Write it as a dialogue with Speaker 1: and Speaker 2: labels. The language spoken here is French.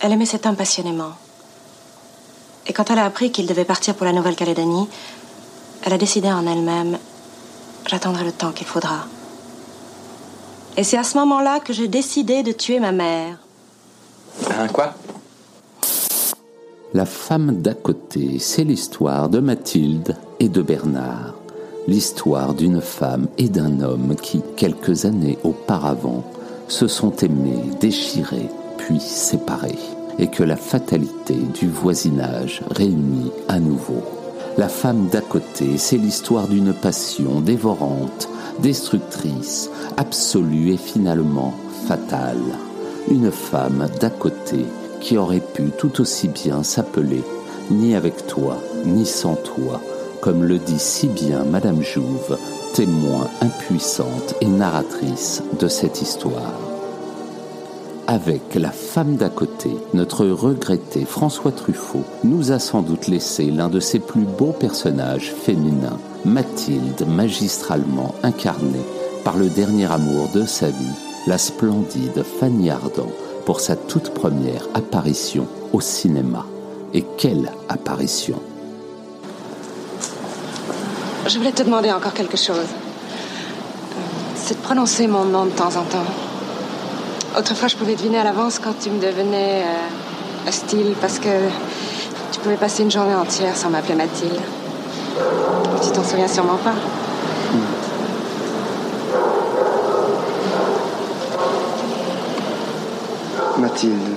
Speaker 1: Elle aimait cet homme passionnément. Et quand elle a appris qu'il devait partir pour la Nouvelle-Calédonie, elle a décidé en elle-même J'attendrai le temps qu'il faudra. Et c'est à ce moment-là que j'ai décidé de tuer ma mère.
Speaker 2: Un quoi?
Speaker 3: La femme d'à côté, c'est l'histoire de Mathilde et de Bernard. L'histoire d'une femme et d'un homme qui, quelques années auparavant, se sont aimés, déchirés, puis séparés, et que la fatalité du voisinage réunit à nouveau. La femme d'à côté, c'est l'histoire d'une passion dévorante, destructrice, absolue et finalement fatale. Une femme d'à côté qui aurait pu tout aussi bien s'appeler ni avec toi, ni sans toi, comme le dit si bien Madame Jouve, témoin impuissante et narratrice de cette histoire avec La femme d'à côté, notre regretté François Truffaut nous a sans doute laissé l'un de ses plus beaux personnages féminins, Mathilde, magistralement incarnée par le dernier amour de sa vie, la splendide Fanny Ardant, pour sa toute première apparition au cinéma. Et quelle apparition
Speaker 1: Je voulais te demander encore quelque chose. C'est de prononcer mon nom de temps en temps. Autrefois, je pouvais deviner à l'avance quand tu me devenais euh, hostile parce que tu pouvais passer une journée entière sans m'appeler Mathilde. Tu t'en souviens sûrement pas.
Speaker 2: Mathilde.